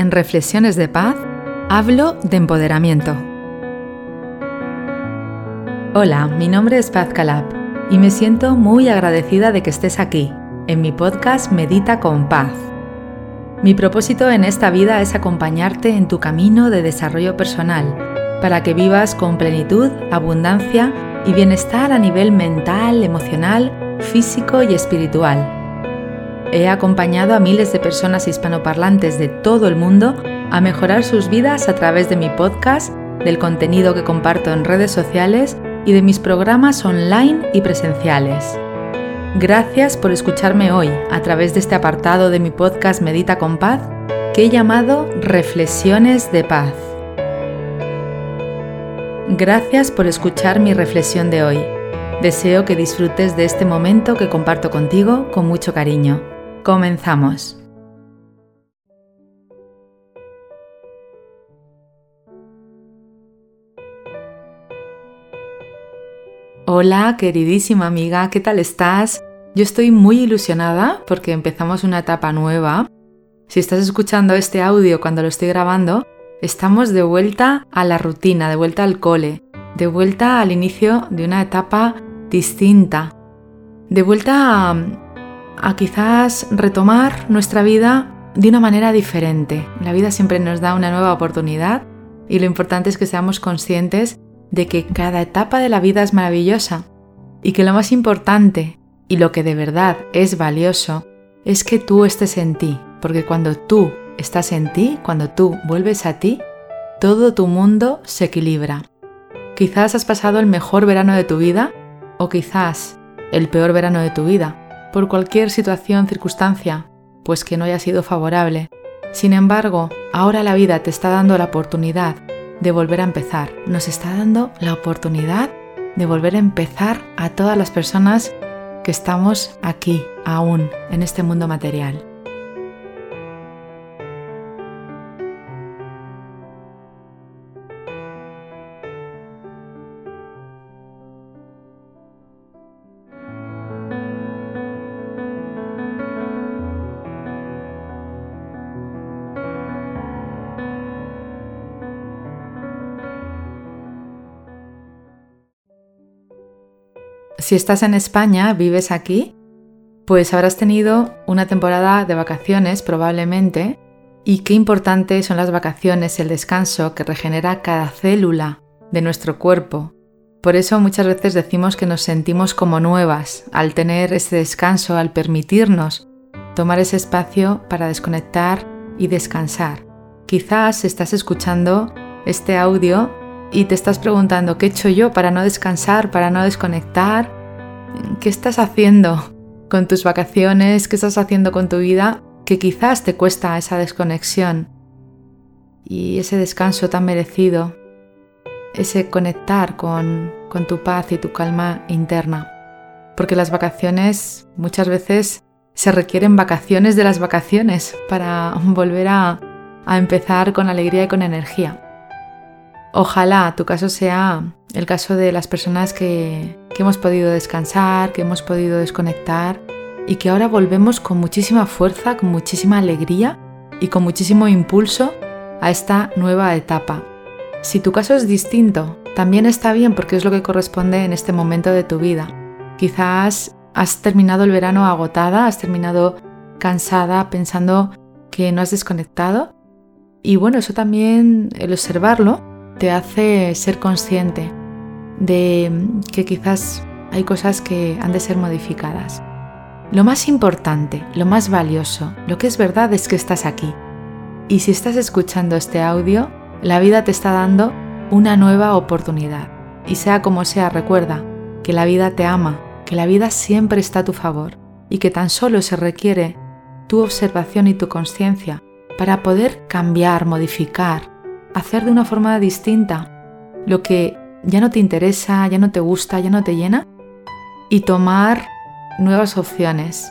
en Reflexiones de Paz, hablo de empoderamiento. Hola, mi nombre es Paz Calab y me siento muy agradecida de que estés aquí, en mi podcast Medita con Paz. Mi propósito en esta vida es acompañarte en tu camino de desarrollo personal, para que vivas con plenitud, abundancia y bienestar a nivel mental, emocional, físico y espiritual He acompañado a miles de personas hispanoparlantes de todo el mundo a mejorar sus vidas a través de mi podcast, del contenido que comparto en redes sociales y de mis programas online y presenciales. Gracias por escucharme hoy a través de este apartado de mi podcast Medita con Paz que he llamado Reflexiones de Paz. Gracias por escuchar mi reflexión de hoy. Deseo que disfrutes de este momento que comparto contigo con mucho cariño. Comenzamos. Hola, queridísima amiga, ¿qué tal estás? Yo estoy muy ilusionada porque empezamos una etapa nueva. Si estás escuchando este audio cuando lo estoy grabando, estamos de vuelta a la rutina, de vuelta al cole, de vuelta al inicio de una etapa distinta, de vuelta a quizás retomar nuestra vida de una manera diferente. La vida siempre nos da una nueva oportunidad y lo importante es que seamos conscientes de que cada etapa de la vida es maravillosa y que lo más importante y lo que de verdad es valioso es que tú estés en ti, porque cuando tú estás en ti, cuando tú vuelves a ti, todo tu mundo se equilibra. Quizás has pasado el mejor verano de tu vida o quizás el peor verano de tu vida, por cualquier situación, circunstancia, pues que no haya sido favorable. Sin embargo, ahora la vida te está dando la oportunidad de volver a empezar. Nos está dando la oportunidad de volver a empezar a todas las personas que estamos aquí, aún, en este mundo material. Si estás en España, vives aquí, pues habrás tenido una temporada de vacaciones probablemente y qué importantes son las vacaciones, el descanso que regenera cada célula de nuestro cuerpo. Por eso muchas veces decimos que nos sentimos como nuevas al tener ese descanso, al permitirnos tomar ese espacio para desconectar y descansar. Quizás estás escuchando este audio y te estás preguntando, ¿qué he hecho yo para no descansar, para no desconectar? ¿Qué estás haciendo con tus vacaciones? ¿Qué estás haciendo con tu vida? Que quizás te cuesta esa desconexión y ese descanso tan merecido, ese conectar con, tu paz y tu calma interna. Porque las vacaciones muchas veces se requieren vacaciones de las vacaciones para volver a empezar con alegría y con energía. Ojalá tu caso sea el caso de las personas que, hemos podido descansar, que hemos podido desconectar y que ahora volvemos con muchísima fuerza, con muchísima alegría y con muchísimo impulso a esta nueva etapa. Si tu caso es distinto, también está bien porque es lo que corresponde en este momento de tu vida. Quizás has terminado el verano agotada, has terminado cansada pensando que no has desconectado. Y bueno, eso también, el observarlo, te hace ser consciente de que quizás hay cosas que han de ser modificadas. Lo más importante, lo más valioso, lo que es verdad es que estás aquí. Y si estás escuchando este audio, la vida te está dando una nueva oportunidad. Y sea como sea, recuerda que la vida te ama, que la vida siempre está a tu favor y que tan solo se requiere tu observación y tu conciencia para poder cambiar, modificar, hacer de una forma distinta lo que ya no te interesa, ya no te gusta, ya no te llena y tomar nuevas opciones.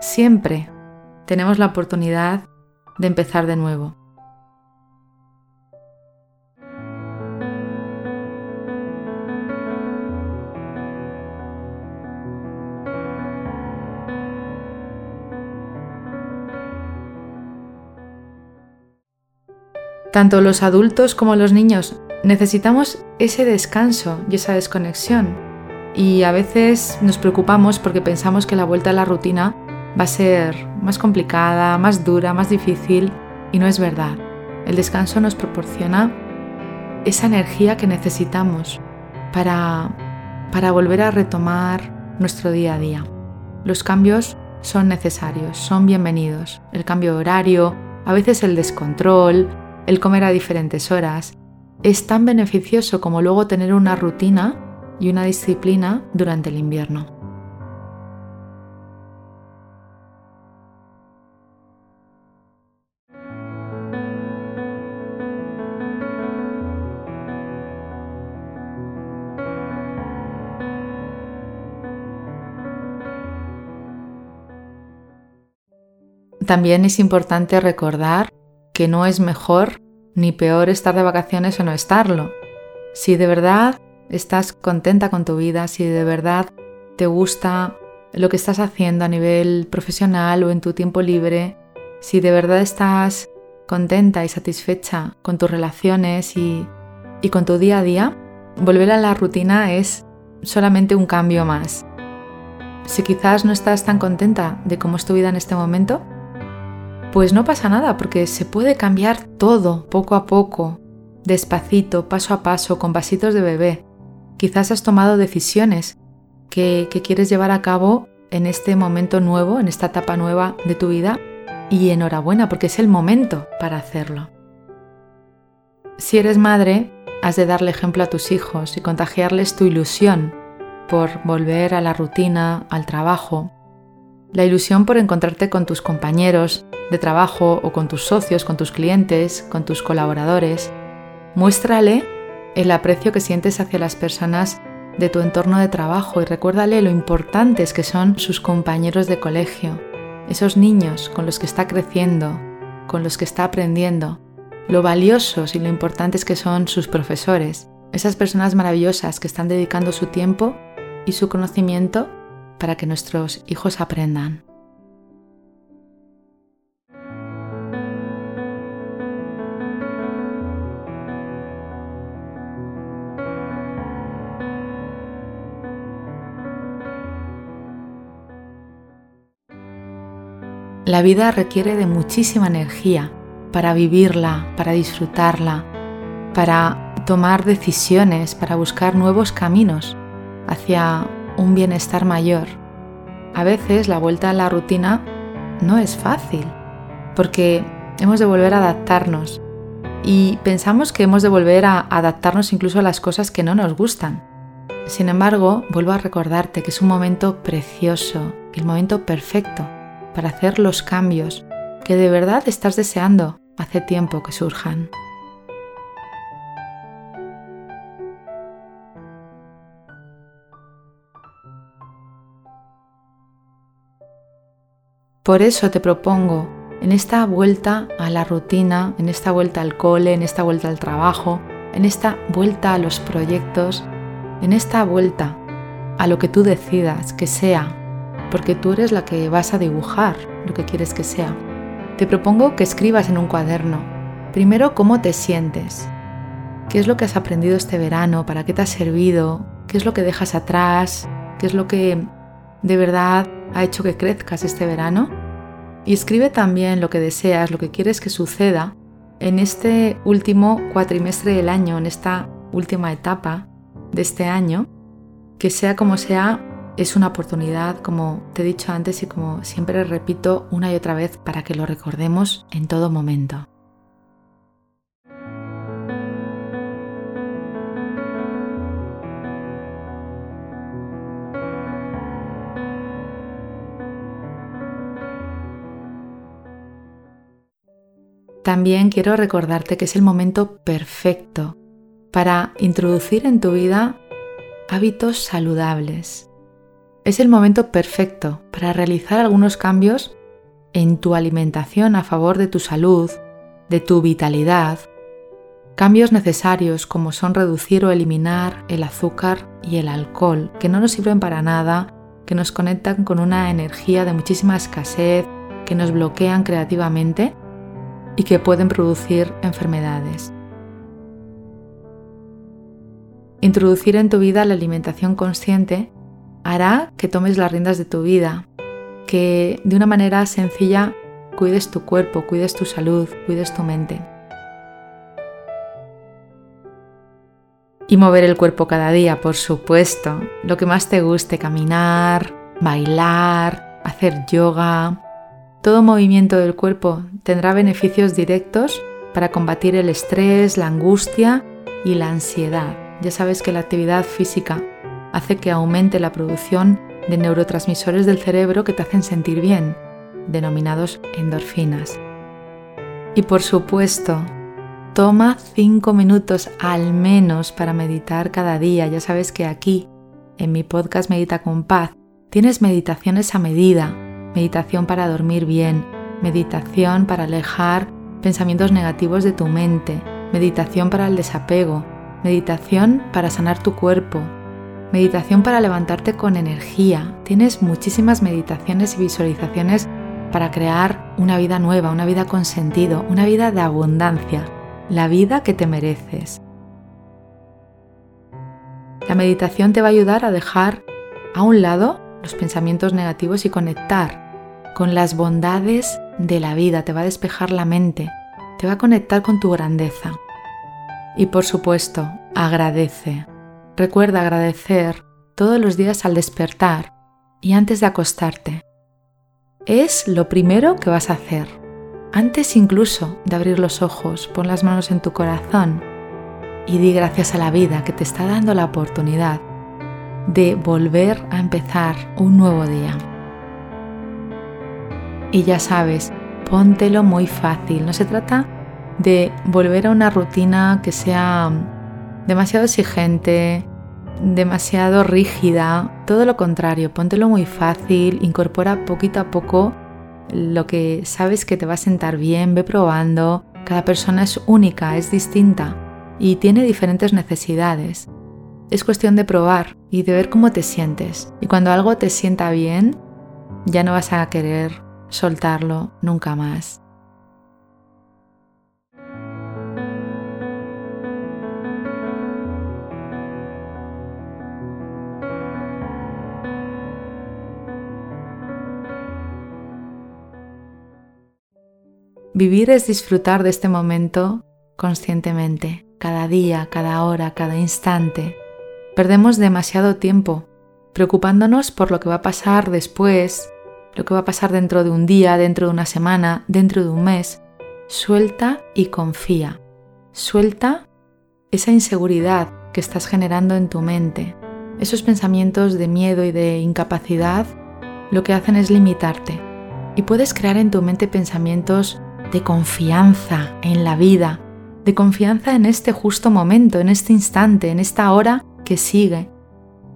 Siempre tenemos la oportunidad de empezar de nuevo. Tanto los adultos como los niños necesitamos ese descanso y esa desconexión. Y a veces nos preocupamos porque pensamos que la vuelta a la rutina va a ser más complicada, más dura, más difícil. Y no es verdad. El descanso nos proporciona esa energía que necesitamos para, para volver a retomar nuestro día a día. Los cambios son necesarios, son bienvenidos. El cambio de horario, a veces el descontrol, el comer a diferentes horas, es tan beneficioso como luego tener una rutina y una disciplina durante el invierno. También es importante recordar que no es mejor ni peor estar de vacaciones o no estarlo. Si de verdad estás contenta con tu vida, si de verdad te gusta lo que estás haciendo a nivel profesional o en tu tiempo libre, si de verdad estás contenta y satisfecha con tus relaciones y, y con tu día a día, volver a la rutina es solamente un cambio más. Si quizás no estás tan contenta de cómo es tu vida en este momento, pues no pasa nada porque se puede cambiar todo poco a poco, despacito, paso a paso, con pasitos de bebé. Quizás has tomado decisiones que, quieres llevar a cabo en este momento nuevo, en esta etapa nueva de tu vida y enhorabuena porque es el momento para hacerlo. Si eres madre, has de darle ejemplo a tus hijos y contagiarles tu ilusión por volver a la rutina, al trabajo, la ilusión por encontrarte con tus compañeros de trabajo o con tus socios, con tus clientes, con tus colaboradores. Muéstrale el aprecio que sientes hacia las personas de tu entorno de trabajo y recuérdale lo importantes que son sus compañeros de colegio, esos niños con los que está creciendo, con los que está aprendiendo, lo valiosos y lo importantes que son sus profesores, esas personas maravillosas que están dedicando su tiempo y su conocimiento para que nuestros hijos aprendan. La vida requiere de muchísima energía para vivirla, para disfrutarla, para tomar decisiones, para buscar nuevos caminos hacia un bienestar mayor. A veces la vuelta a la rutina no es fácil, porque hemos de volver a adaptarnos y pensamos que hemos de volver a adaptarnos incluso a las cosas que no nos gustan. Sin embargo, vuelvo a recordarte que es un momento precioso, el momento perfecto para hacer los cambios que de verdad estás deseando hace tiempo que surjan. Por eso te propongo, en esta vuelta a la rutina, en esta vuelta al cole, en esta vuelta al trabajo, en esta vuelta a los proyectos, en esta vuelta a lo que tú decidas que sea, porque tú eres la que vas a dibujar lo que quieres que sea. Te propongo que escribas en un cuaderno, primero cómo te sientes, qué es lo que has aprendido este verano, para qué te ha servido, qué es lo que dejas atrás, qué es lo que de verdad ha hecho que crezcas este verano y escribe también lo que deseas, lo que quieres que suceda en este último cuatrimestre del año, en esta última etapa de este año, que sea como sea, es una oportunidad, como te he dicho antes y como siempre repito una y otra vez, para que lo recordemos en todo momento. También quiero recordarte que es el momento perfecto para introducir en tu vida hábitos saludables. Es el momento perfecto para realizar algunos cambios en tu alimentación a favor de tu salud, de tu vitalidad. Cambios necesarios como son reducir o eliminar el azúcar y el alcohol, que no nos sirven para nada, que nos conectan con una energía de muchísima escasez, que nos bloquean creativamente y que pueden producir enfermedades. Introducir en tu vida la alimentación consciente hará que tomes las riendas de tu vida, que de una manera sencilla cuides tu cuerpo, cuides tu salud, cuides tu mente. Y mover el cuerpo cada día, por supuesto. Lo que más te guste, caminar, bailar, hacer yoga. Todo movimiento del cuerpo tendrá beneficios directos para combatir el estrés, la angustia y la ansiedad. Ya sabes que la actividad física hace que aumente la producción de neurotransmisores del cerebro que te hacen sentir bien, denominados endorfinas. Y por supuesto, toma 5 minutos al menos para meditar cada día. Ya sabes que aquí, en mi podcast Medita con Paz, tienes meditaciones a medida, meditación para dormir bien, meditación para alejar pensamientos negativos de tu mente, meditación para el desapego, meditación para sanar tu cuerpo, meditación para levantarte con energía. Tienes muchísimas meditaciones y visualizaciones para crear una vida nueva, una vida con sentido, una vida de abundancia, la vida que te mereces. La meditación te va a ayudar a dejar a un lado los pensamientos negativos y conectar con las bondades de la vida, te va a despejar la mente, te va a conectar con tu grandeza. Y por supuesto, agradece. Recuerda agradecer todos los días al despertar y antes de acostarte. Es lo primero que vas a hacer. Antes incluso de abrir los ojos, pon las manos en tu corazón y di gracias a la vida que te está dando la oportunidad de volver a empezar un nuevo día. Y ya sabes, póntelo muy fácil. No se trata de volver a una rutina que sea demasiado exigente, demasiado rígida, todo lo contrario, póntelo muy fácil, incorpora poquito a poco lo que sabes que te va a sentar bien, ve probando, cada persona es única, es distinta y tiene diferentes necesidades. Es cuestión de probar y de ver cómo te sientes. Y cuando algo te sienta bien, ya no vas a querer soltarlo nunca más. Vivir es disfrutar de este momento conscientemente, cada día, cada hora, cada instante. Perdemos demasiado tiempo preocupándonos por lo que va a pasar después, lo que va a pasar dentro de un día, dentro de una semana, dentro de un mes. Suelta y confía. Suelta esa inseguridad que estás generando en tu mente. Esos pensamientos de miedo y de incapacidad lo que hacen es limitarte. Y puedes crear en tu mente pensamientos de confianza en la vida, de confianza en este justo momento, en este instante, en esta hora que sigue.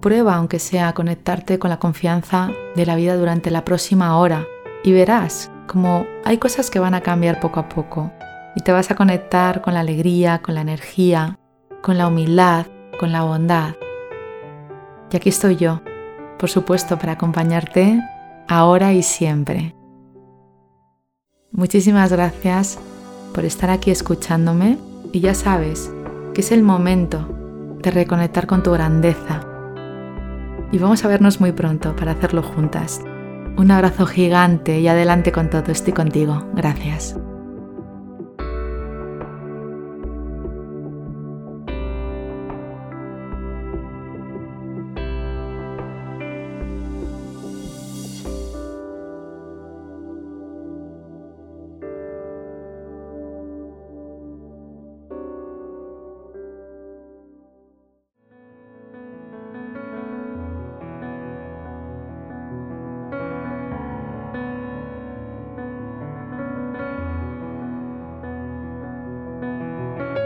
Prueba, aunque sea, a conectarte con la confianza de la vida durante la próxima hora y verás como hay cosas que van a cambiar poco a poco y te vas a conectar con la alegría, con la energía, con la humildad, con la bondad. Y aquí estoy yo, por supuesto, para acompañarte ahora y siempre. Muchísimas gracias por estar aquí escuchándome y ya sabes que es el momento de reconectar con tu grandeza. Y vamos a vernos muy pronto para hacerlo juntas. Un abrazo gigante y adelante con todo, estoy contigo. Gracias.